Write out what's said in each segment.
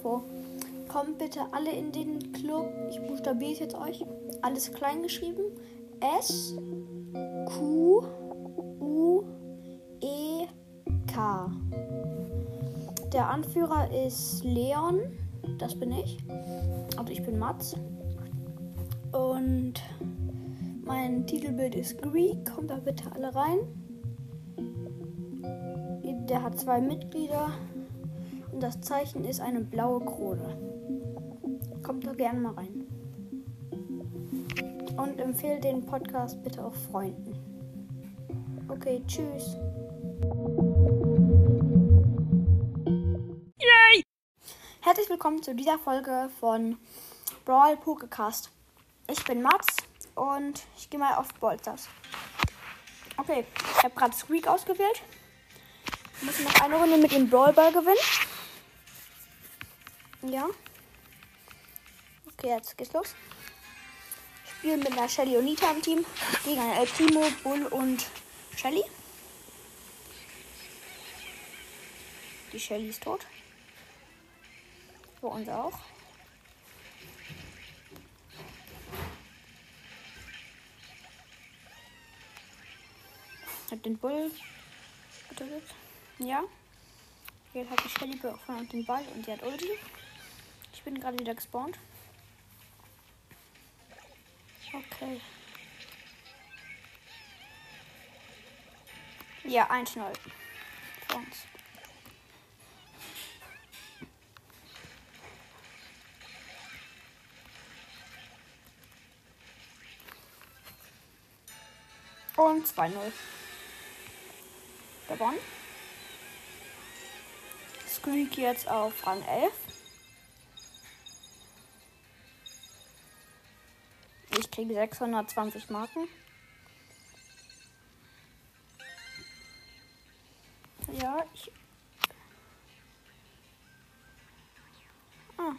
Info. Kommt bitte alle in den Club. Ich buchstabiere es jetzt euch. Alles klein geschrieben. S Q U E K. Der Anführer ist Leon. Das bin ich. Also ich bin Mats. Und mein Titelbild ist Greek. Kommt da bitte alle rein. Der hat zwei Mitglieder. Und das Zeichen ist eine blaue Krone. Kommt da gerne mal rein. Und empfehle den Podcast bitte auch Freunden. Okay, tschüss. Yay! Herzlich willkommen zu dieser Folge von Brawl Pokécast. Ich bin Mats und ich gehe mal auf Bolsters. Okay, ich habe gerade Squeak ausgewählt. Wir müssen noch eine Runde mit dem Brawlball gewinnen. Ja. Okay, jetzt geht's los. Spielen mit einer Shelly und Nita im Team gegen El Primo, Bull und Shelly. Die Shelly ist tot. Wo unser auch. Hat den Bull getötet. Ja. Jetzt hat die Shelly von den Ball und sie hat Ulti. Ich bin gerade wieder gespawnt. Okay. Ja, 1-0. Für uns. Und 2-0. Gewonnen. Squeak jetzt auf Rang 11. kriege 620 Marken. Ja, ich. Ah.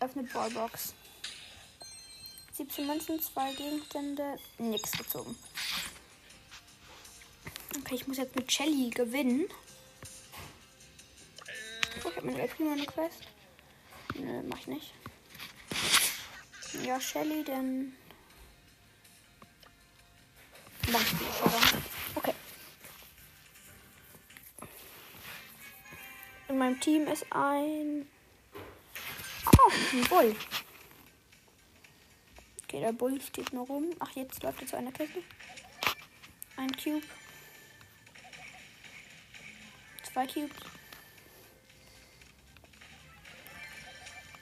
Öffnet Ballbox. 17 Münzen, 2 Gegenstände, nichts gezogen. Okay, ich muss jetzt mit Shelly gewinnen. Oh, ich habe meine Prima eine Quest. Nö, mach ich nicht. Ja, Shelly, dann. Mach ich die. Okay. In meinem Team ist ein. Oh, ein Bull. Okay, der Bull steht nur rum. Ach, jetzt läuft er zu einer Kiste. Ein Cube. Zwei Cubes.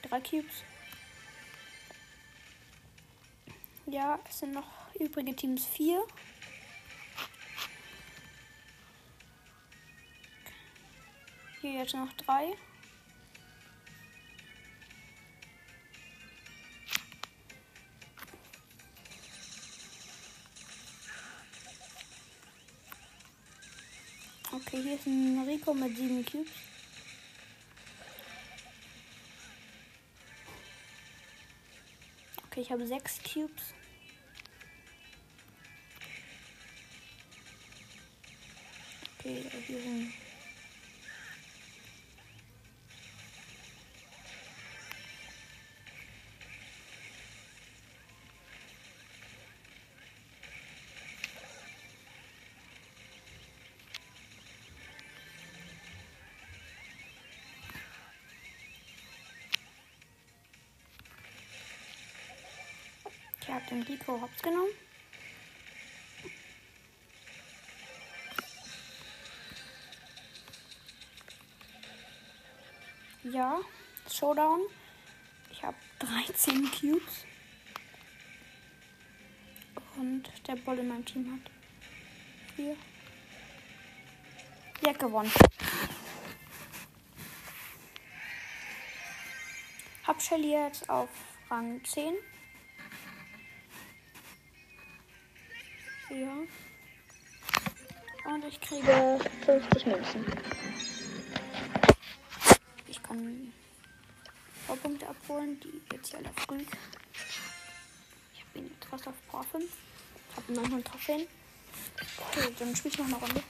Drei Cubes. Ja, es sind noch übrige Teams vier. Hier jetzt noch drei. Okay, hier ist ein Rico mit sieben Cubes. Okay, ich habe sechs Cubes. Okay, hier. Ich habe den Rico hops genommen. Ja, Showdown. Ich habe 13 Cubes. Und der Ball in meinem Team hat 4. Ja, gewonnen. Hab Shelly jetzt auf Rang 10. Ja. Und ich kriege 50 Münzen. Kann Powerpunkte abholen, die jetzt hier alle früh. Ich habe ihn fast auf Power 5. Ich habe 900 Trophäen. Okay, dann spiele ich noch eine Runde.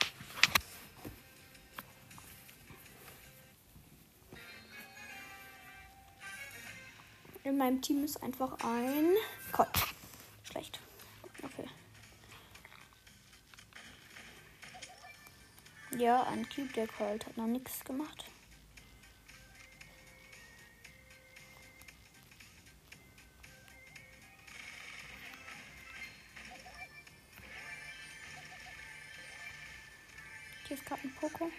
meinem Team ist einfach ein Colt. Schlecht. Okay. Ja, ein Cube, der Colt hat noch nichts gemacht. Hier ist gerade ein Poko.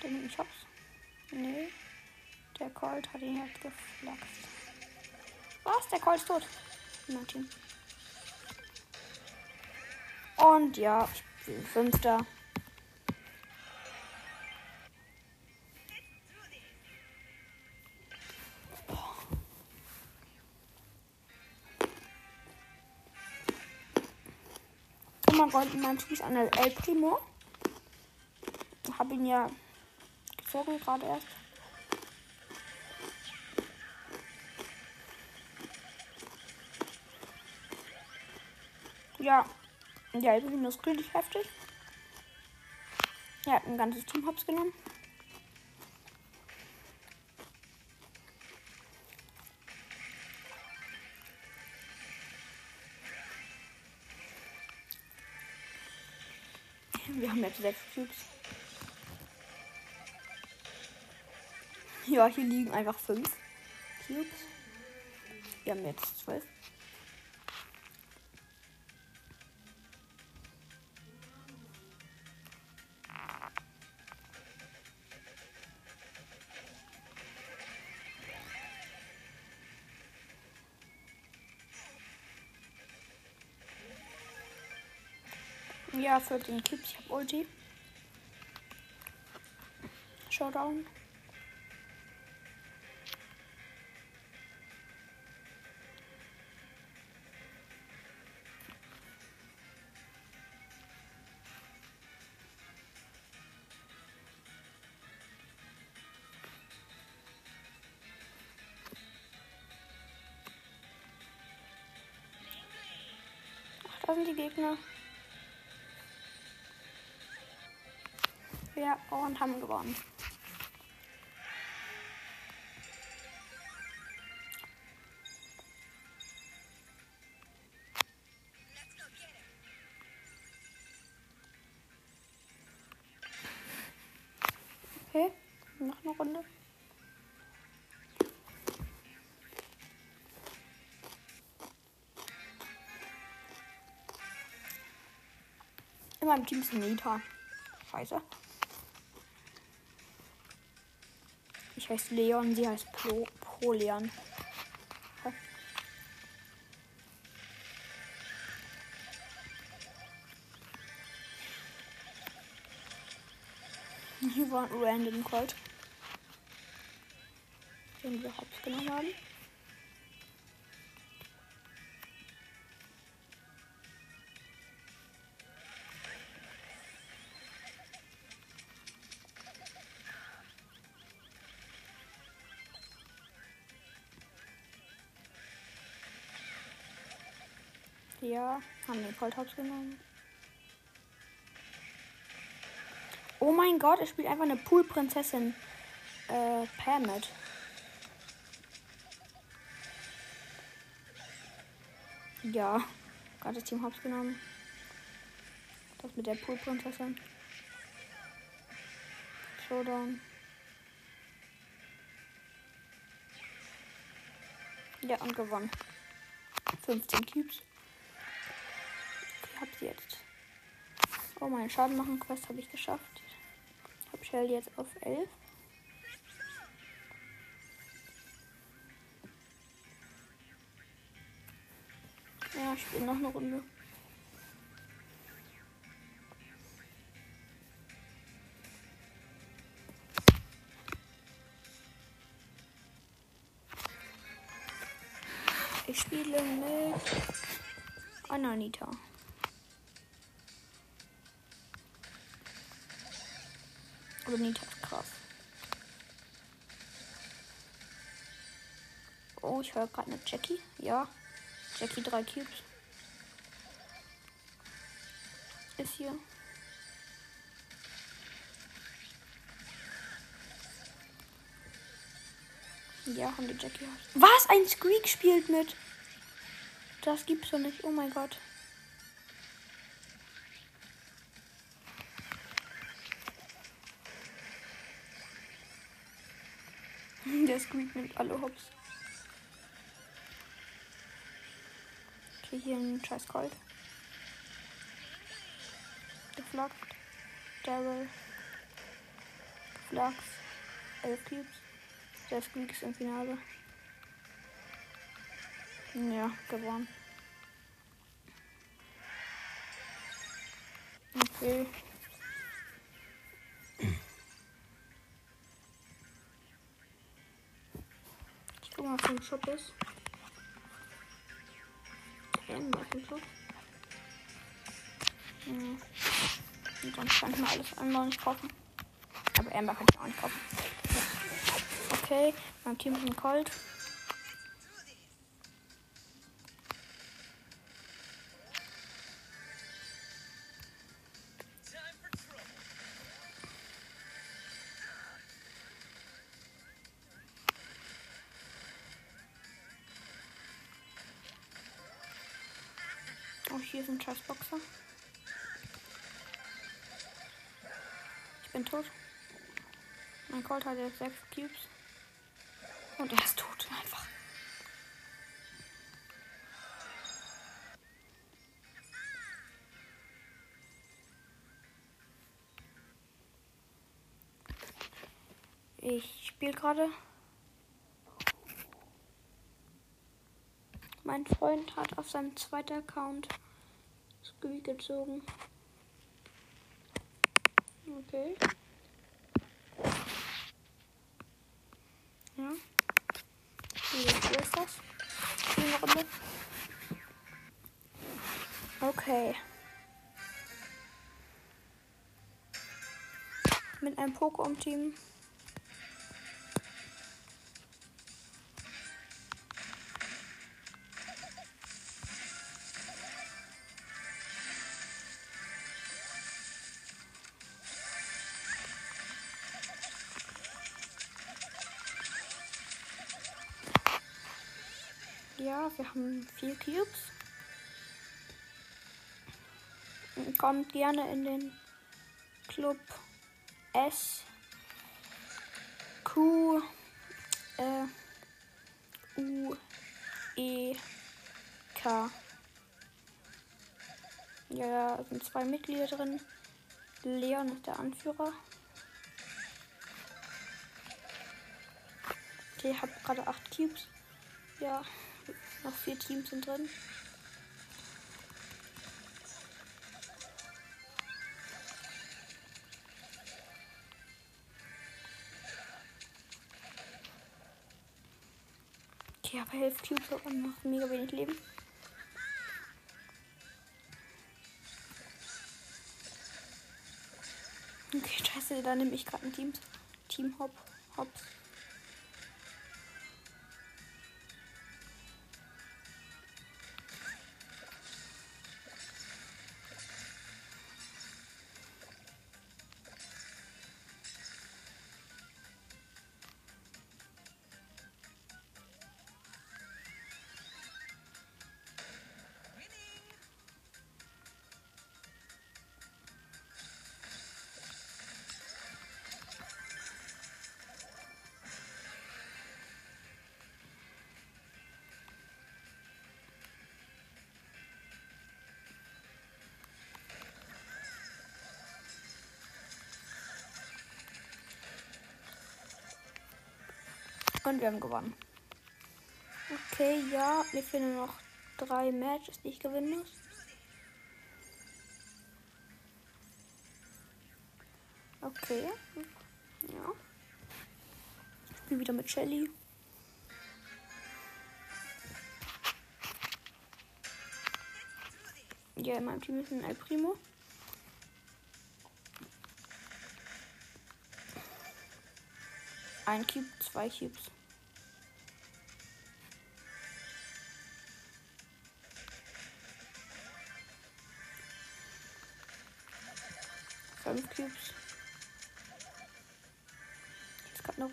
Der nimmt mich hops. Nee. Der Colt hat ihn halt geflaxt. Was? Der Colt ist tot. Team. Und ja, ich bin Fünfter. Oh mein Gott, mein Team ist an El Primo. Hab ihn ja gezogen gerade erst. Ja, ja, Primo ist richtig heftig. Er hat ein ganzes Team hops genommen. Wir haben jetzt sechs Cubes. Ja, hier liegen einfach fünf Cubes. Wir haben jetzt zwölf. Ja, 14 Cubes. Ich hab Ulti. Showdown. Gegner. Ja, und haben gewonnen. In meinem Team ist Nita. Scheiße. Ich heiße Leon, sie heißt Pro, Proleon. Hier war ein random Colt. Den wir hops genommen haben. Ja, haben den Colt hops genommen. Oh mein Gott, es spielt einfach eine Poolprinzessin. Äh, Pam mit. Ja, gerade das Team Hops genommen. Das mit der Poolprinzessin. Showdown. Ja, und gewonnen. 15 Cubes. Hab sie jetzt. Oh, mein Schaden machen Quest habe ich geschafft. Ich habe Shell jetzt auf 11. Ja, ich spiele noch eine Runde. Ich spiele mit Ananita. Nita ist krass. Oh, ich höre gerade eine Jackie. Ja. Jackie drei Cubes. Ist hier. Ja, haben die Jackie. Was? Ein Squeak spielt mit. Das gibt's doch nicht. Oh mein Gott. Der Squeak nimmt alle Hops. Okay, hier ein scheiß Gold. Geflaggt. Daryl. Geflaggt. Elf Cubes. Der Squeak ist im Finale. Ja, gewonnen. Okay. Mal, im Shop ist. Irgendwas im Shop. Ja. Und sonst kann ich mir alles andere nicht kaufen. Aber Amber kann ich auch nicht kaufen. Okay, mein Team ist ein Colt. Scheißboxer. Ich bin tot. Mein Colt hat jetzt sechs Cubes. Und er ist tot. Einfach. Ich spiele gerade. Mein Freund hat auf seinem zweiten Account gezogen. Okay. Ja. Wie ist das? Eine Runde. Okay. Mit einem Pokémon-Team. Ja, wir haben vier Cubes. Kommt gerne in den Club S Q äh, U E K. Ja, da sind zwei Mitglieder drin. Leon ist der Anführer. Okay, ich habe gerade acht Cubes. Ja, noch vier Teams sind drin. Okay, aber 11 Cubes und noch mega wenig Leben. Okay, scheiße, da nehme ich gerade ein Team. Team Hop. Hops. Und wir haben gewonnen. Okay, ja, mir fehlen noch drei Matches, die ich gewinnen muss. Okay. Ja. Ich spiele wieder mit Shelly. Ja, in meinem Team ist ein El Primo. Ein Cube, zwei Cubes.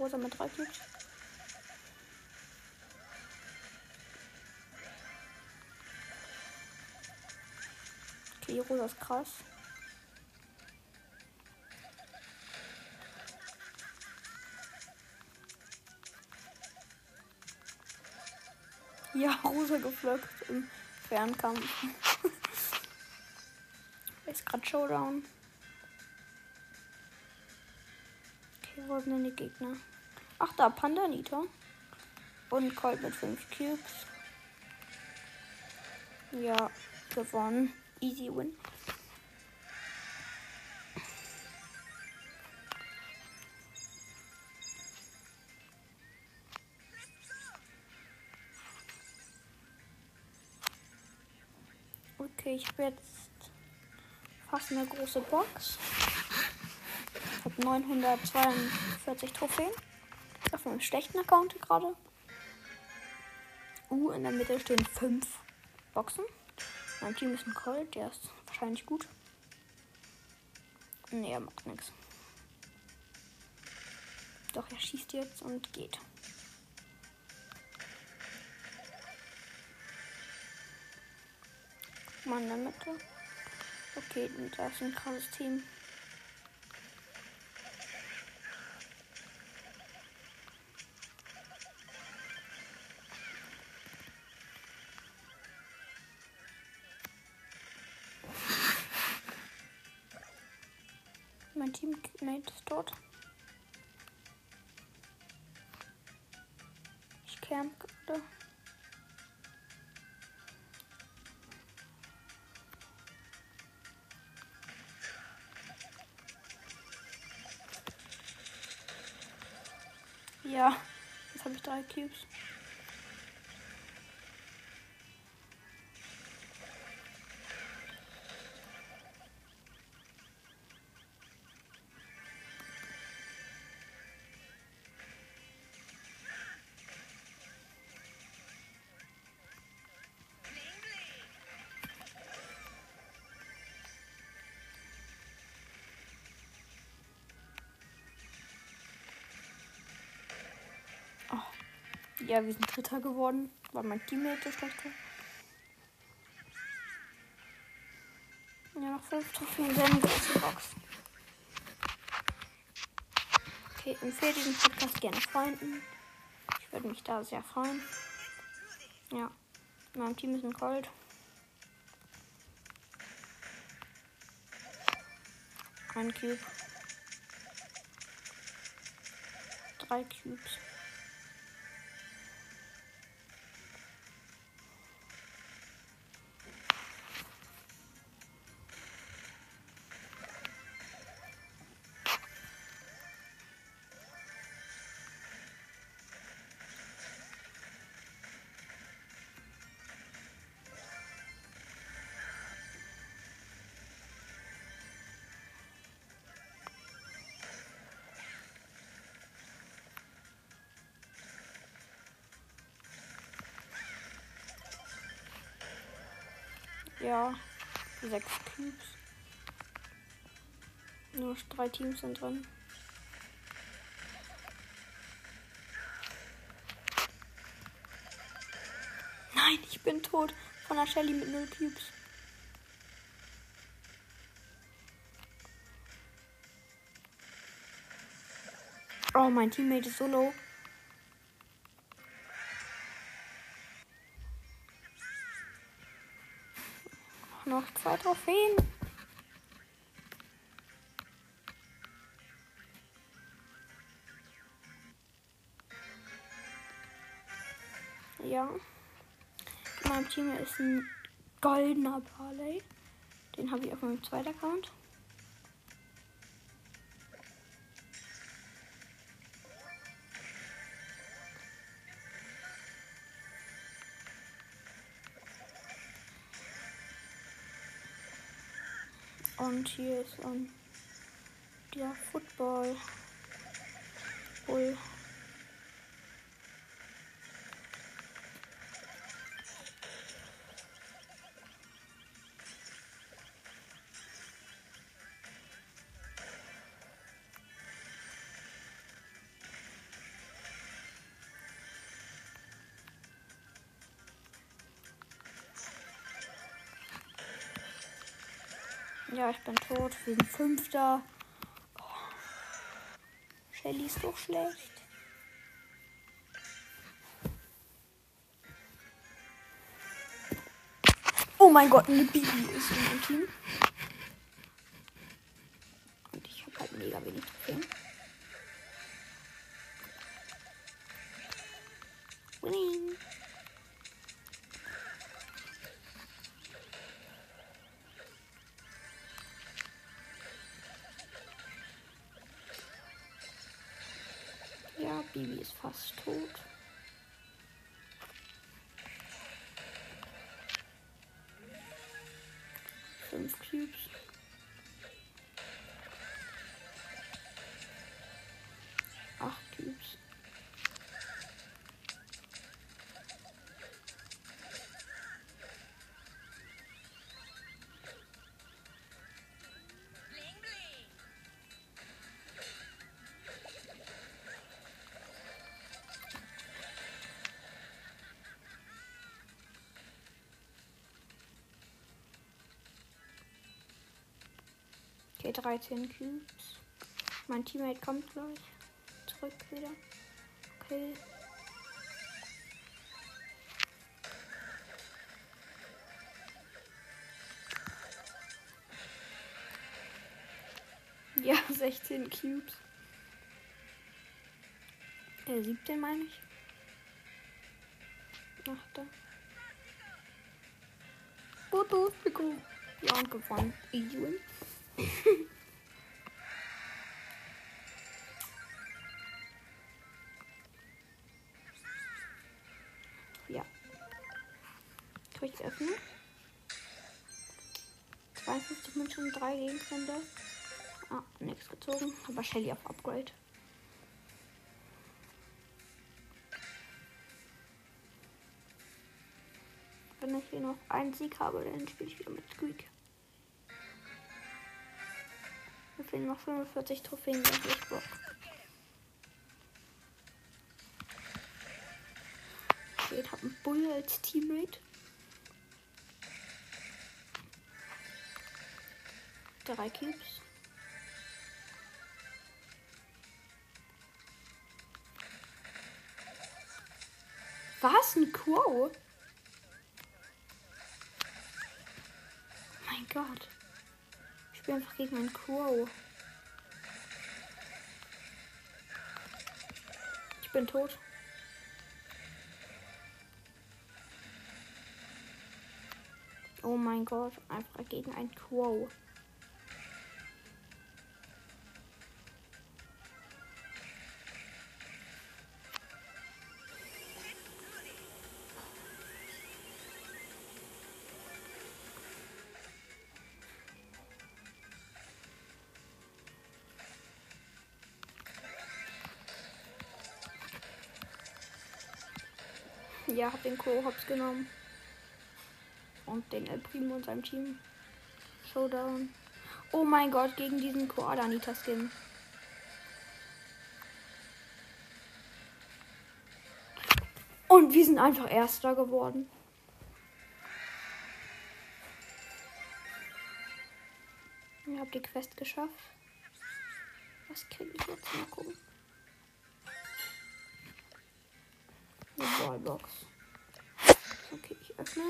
Rosa mit drei Cubes. Okay, Rosa ist krass. Ja, Rosa gepflückt im Fernkampf. ist gerade Showdown. Okay, wo sind denn die Gegner? Ach, da Panda Nita. Und Colt mit 5 Cubes. Ja, gewonnen. Easy win. Okay, ich habe jetzt fast eine große Box. Ich habe 942 Trophäen. Auf einem schlechten Account gerade. Uh, in der Mitte stehen 5 Boxen. Mein Team ist ein Colt, der ist wahrscheinlich gut. Nee, er macht nichts. Doch, er schießt jetzt und geht. Mal in der Mitte. Okay, da ist ein krasses Team. Mein Teammate ist tot. Ich camp gerade. Ja, jetzt habe ich drei Cubes. Ja, wir sind Dritter geworden, weil mein Teammate schlecht war. Ja, noch fünf Trophäen werden große Box. Okay, empfehle diesen Podcast gerne Freunden. Ich würde mich da sehr freuen. Ja, mein Team ist ein Cold. Ein Cube. Drei Cubes. Ja, sechs Cubes. Nur drei Teams sind drin. Nein, ich bin tot. Von der Shelly mit null Cubes. Oh, mein Teammate ist so Trophäen. Ja. In meinem Team ist ein goldener Barley. Den habe ich auf meinem zweiten Account. Und hier ist um, der Football. Bull. Ich bin tot. Wir sind Fünfter. Oh. Shelly ist doch schlecht. Oh mein Gott, eine Bibi ist in meinem Team. Und ich habe halt mega wenig Trophäen. Fast tot. Fünf Cubes. Acht Cubes. 13 Cubes. Mein Teammate kommt gleich. Zurück wieder. Okay. Ja, 16 Cubes. Äh, 17 meine ich. Ach, da. Foto, Pico. Ja, und gewonnen. Easy 52 Münzen, 3 Gegenstände. Ah, nichts gezogen. Aber Shelly auf Upgrade. Wenn ich hier noch einen Sieg habe, dann spiele ich wieder mit Squeak. Mir fehlen noch 45 Trophäen, das ich Bock. Ich habe einen Bull als Teammate. Drei Cubes. Was? Ein Quo? Mein Gott. Ich spiele einfach gegen einen Crow. Ich bin tot. Oh mein Gott, einfach gegen einen Crow. Ja, hab den Co hops genommen. Und den El Primo und seinem Team. Showdown. Oh mein Gott, gegen diesen Koala Nita Skin. Und wir sind einfach Erster geworden. Ich habe die Quest geschafft. Was kriege ich jetzt? Mal gucken. Eine Ballbox. Okay, ich öffne.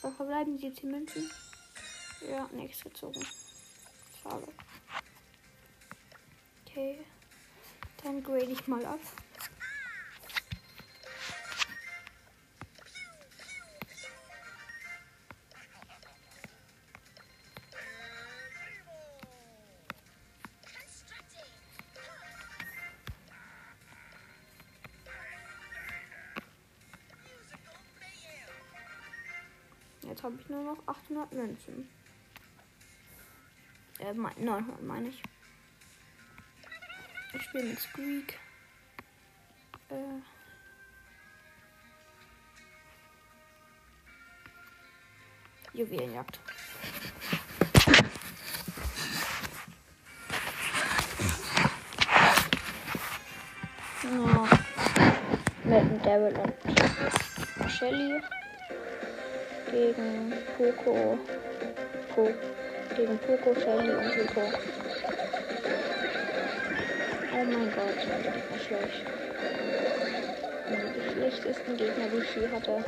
Zwei verbleiben 17 Münzen. Ja, nichts gezogen. Schade. Okay. Dann grade ich mal ab. Jetzt habe ich nur noch 800 Münzen. Äh, 900 meine ich. Ich spiele mit Squeak. Äh. Juwelenjagd. Ja. Mit dem Devil und Shelly gegen Poco. Po Gegen Poco, Shelly und Rico. Oh mein Gott, das war schlecht. Die schlechtesten Gegner, die ich je hatte.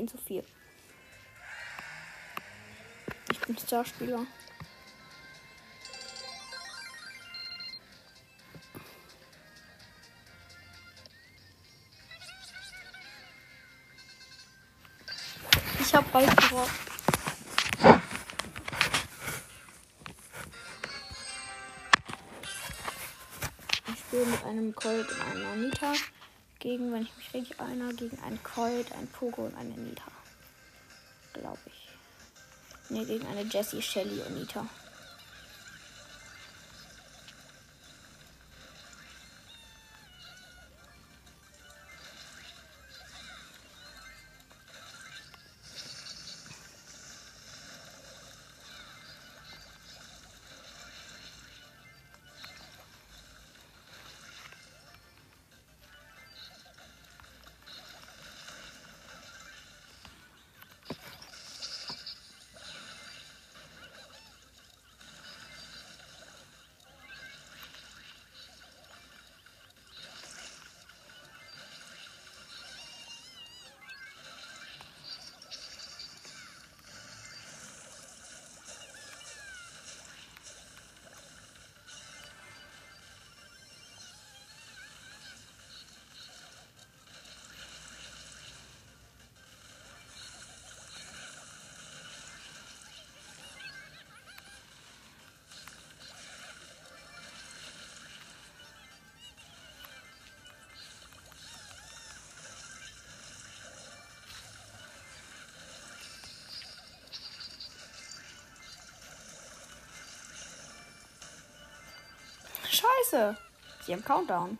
10 zu 4. Ich bin Starspieler. Ich hab bald gerockt. Ich spiele mit einem Colt und einer gegen, wenn ich mich richtig erinnere, gegen einen Colt, einen Pogo und eine Nita. Glaube ich. Ne, gegen eine Jessie, Shelly und Nita. Scheiße. Sie haben Countdown.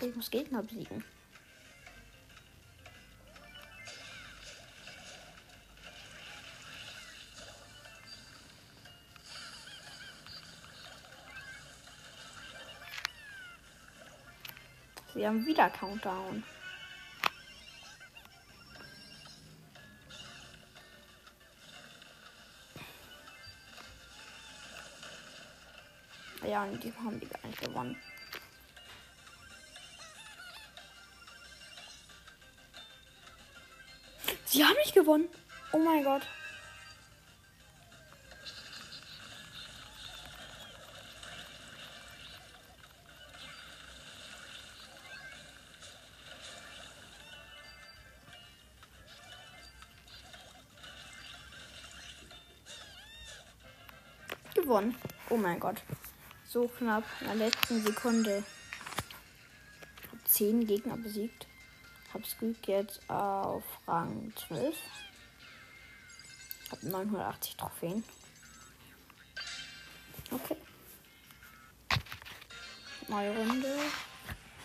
Ich muss Gegner besiegen. Sie haben wieder Countdown. Ja, und die haben die gar nicht gewonnen. Sie haben nicht gewonnen. Oh mein Gott. Gewonnen. Oh mein Gott. So knapp in der letzten Sekunde. Hab 10 Gegner besiegt. Hab Squeak jetzt auf Rang 12. Hab 980 Trophäen. Okay. Neue Runde.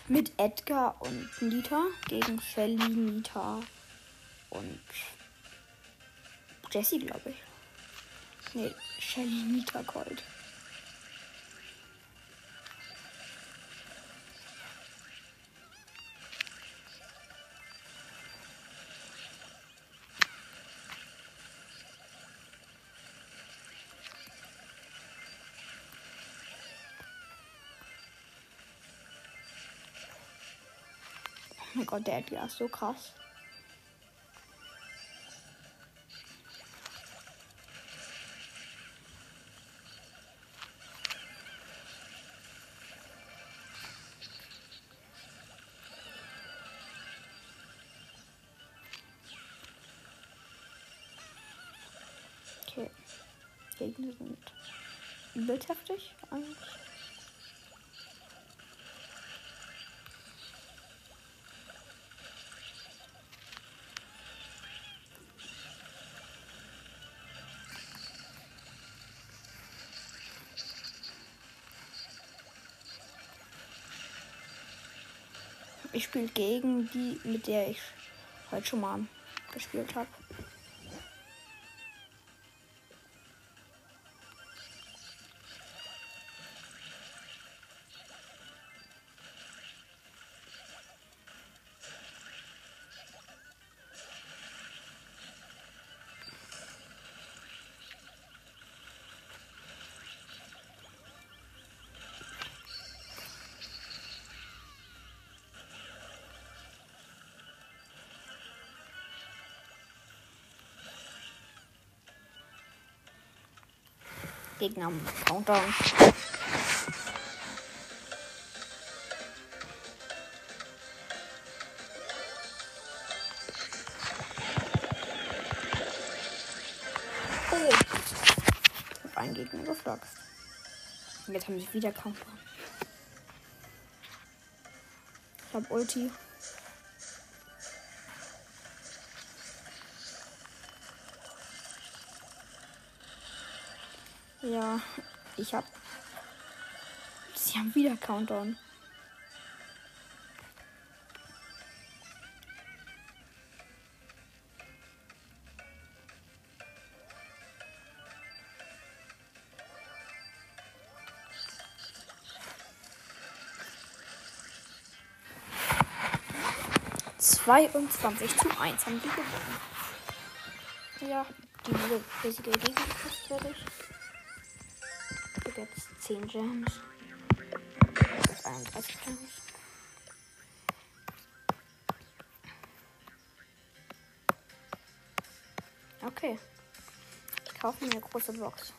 Mit Edgar und Nita gegen Shelly, Nita und Jessie, glaube ich. Nee, Shelly Nita Gold. Gott, der Edgar ist so krass. Okay. Gegner sind übelst heftig eigentlich. Ich spiele gegen die, mit der ich heute schon mal gespielt habe. Gegner am Countdown. Oh. Gegner gefloxt. Jetzt haben sie wieder Countdown. Ich hab Ulti. Ja, ich hab. Sie haben wieder Countdown. Zweiundzwanzig zu eins haben die gewonnen. Ja, die riesige ist fertig. Ich habe jetzt 10 Gems. 31 Gems. Okay. Ich kaufe mir eine große Box.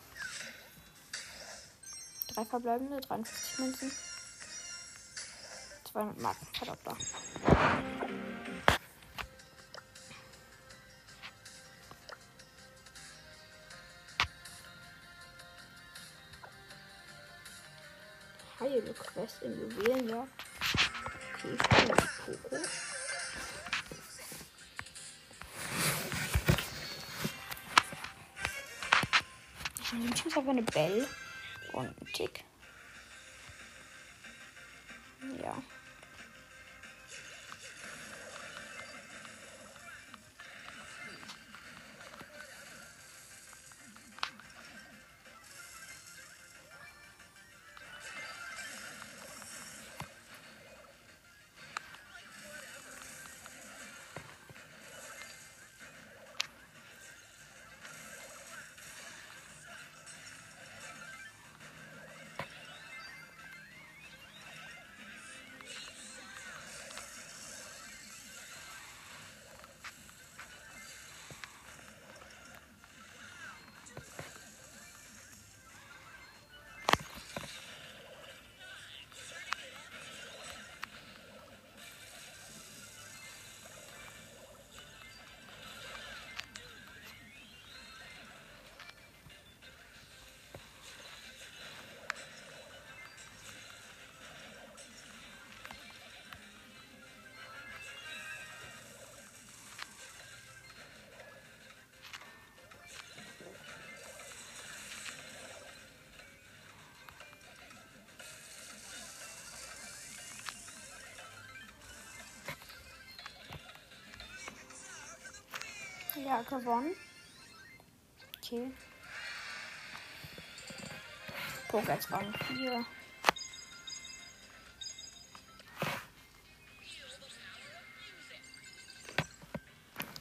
Drei verbleibende, 53 Münzen. 200 Marken, Verdoppler. Heile Quest in Juwelenjagd. Okay, ich Poco. Ich muss aber eine Bell und einen Tick. Ja, gewonnen. Okay. Pokédex Rang 4.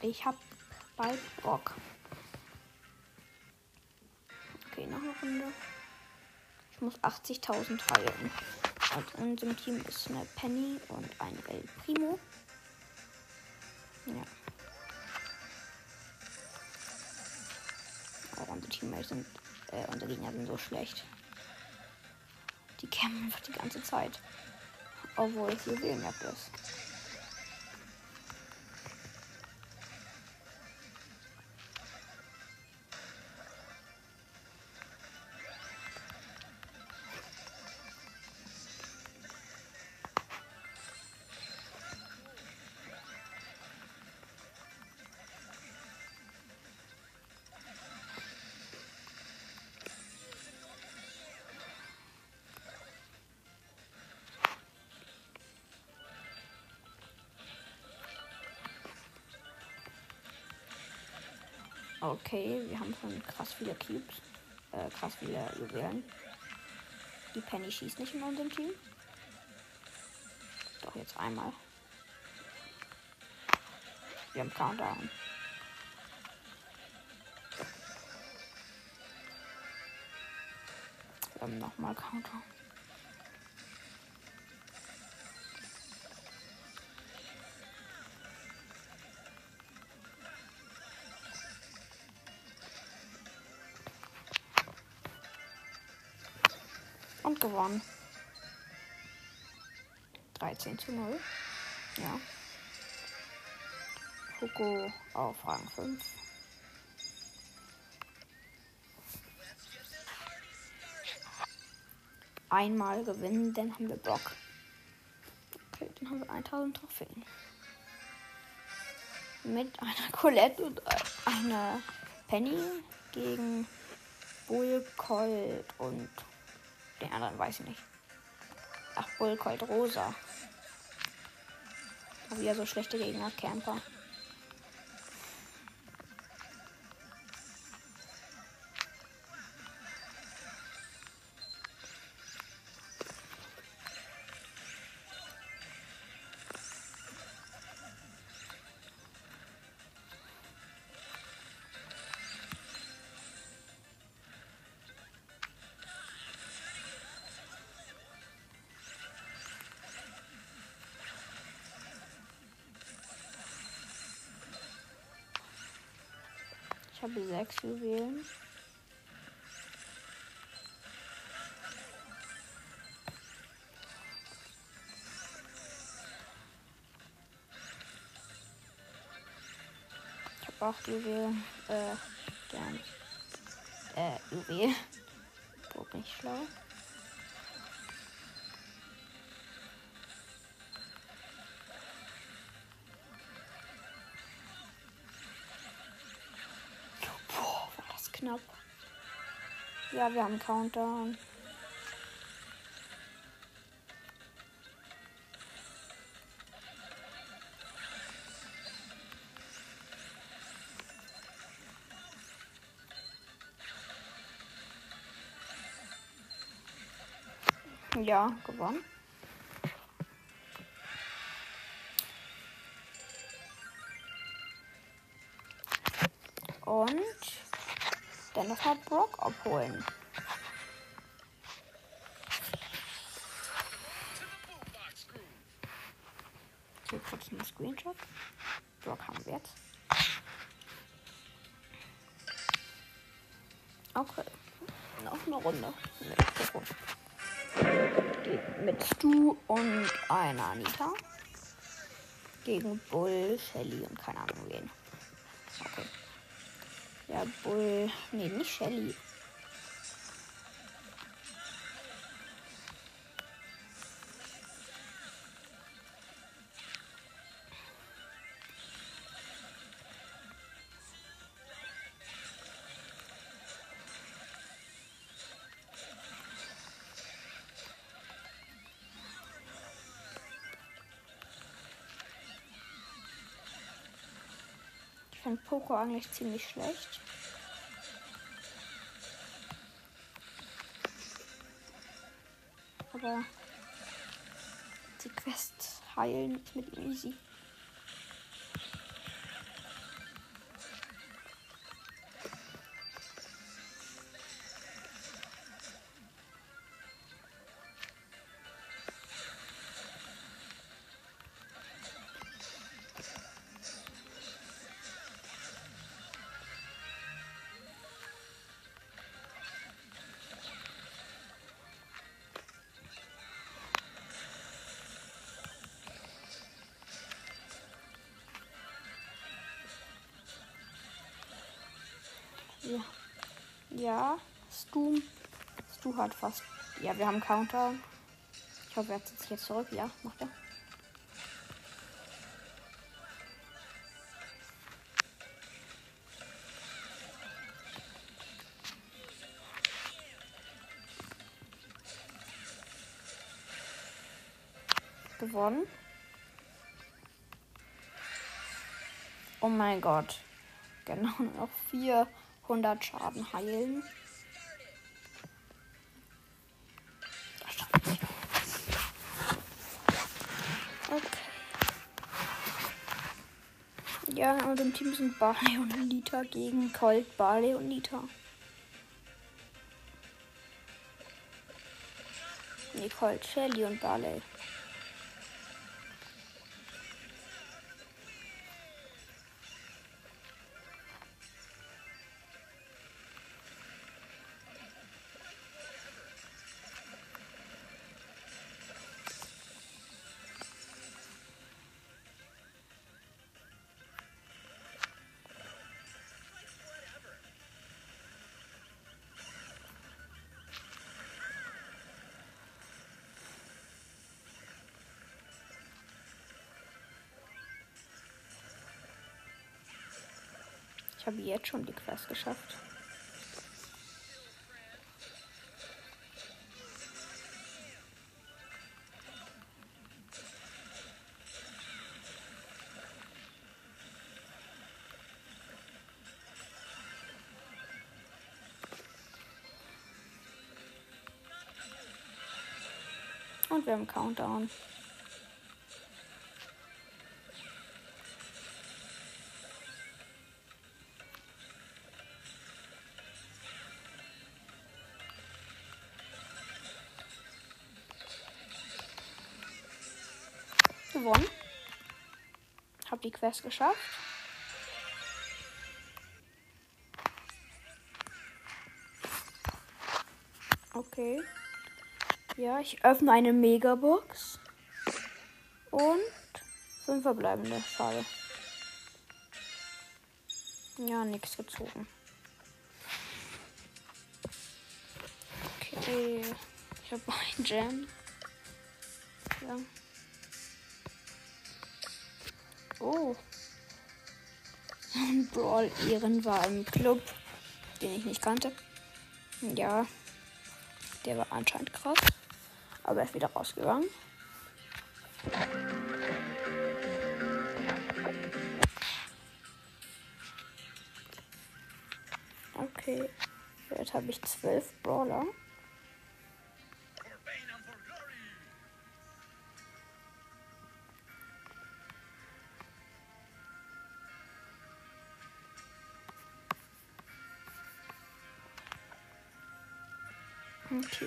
Ich hab bald Bock. Okay, noch eine Runde. Ich muss 80.000 heilen. Also in unserem Team ist eine Penny und ein El Primo. Ja. Sind, äh, unsere Gegner sind so schlecht. Die kämpfen einfach die ganze Zeit. Obwohl es Juwelenjagd ist. Okay, wir haben schon krass viele Cubes. Äh, krass viele Juwelen. Die Penny schießt nicht in unserem Team. Doch jetzt einmal. Wir haben Countdown. Wir haben nochmal Countdown. Gewonnen. 13 zu 0. Ja. Poco auf Rang 5. Einmal gewinnen, dann haben wir Bock. Okay, dann haben wir 1000 Trophäen. Mit einer Colette und einer Penny gegen Bull, Colt und den anderen weiß ich nicht. Ach, Bull, Colt, Rosa. Wieder so schlechte Gegner, Camper. Habe sechs Juwelen. Ich habe acht Juwelen. Äh, gern. Äh, Juwel. Burg nicht schlau. Ja, wir haben Countdown. Ja, gewonnen. Und dann noch mal Brock abholen. Hier kurz ein Screenshot. Brock haben wir jetzt. Okay. Noch eine Runde. Mit Stu und einer Anita. Gegen Bull, Shelly und keine Ahnung wen. Bull. Nee, nicht Shelly. Poco eigentlich ziemlich schlecht. Aber die Quest heilen ist mit easy. Ja. Ja. Stu. Stu hat fast. Ja, wir haben Counter. Ich hoffe, er zieht sich jetzt zurück. Ja, macht er. Gewonnen. Oh mein Gott. Genau, noch 400 Schaden heilen. Okay. Ja, in unserem Team sind Barley und Nita gegen Colt, Barley und Nita. Nee, Colt, Shelly und Barley. Ich habe jetzt schon die Quest geschafft. Und wir haben Countdown. Quest geschafft. Okay. Ja, ich öffne eine Megabox. Und fünf verbleibende. Schade. Ja, nichts gezogen. Okay. Ich habe ein Gem. Ja. Oh. Brawl Ehren war im Club, den ich nicht kannte. Ja. Der war anscheinend krass. Aber er ist wieder rausgegangen. Okay. Jetzt habe ich zwölf Brawler.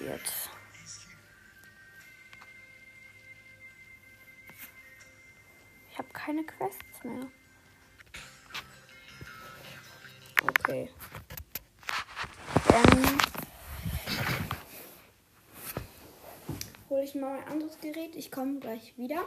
Jetzt. Ich habe keine Quests mehr. Okay. Dann hole ich mal ein anderes Gerät. Ich komme gleich wieder.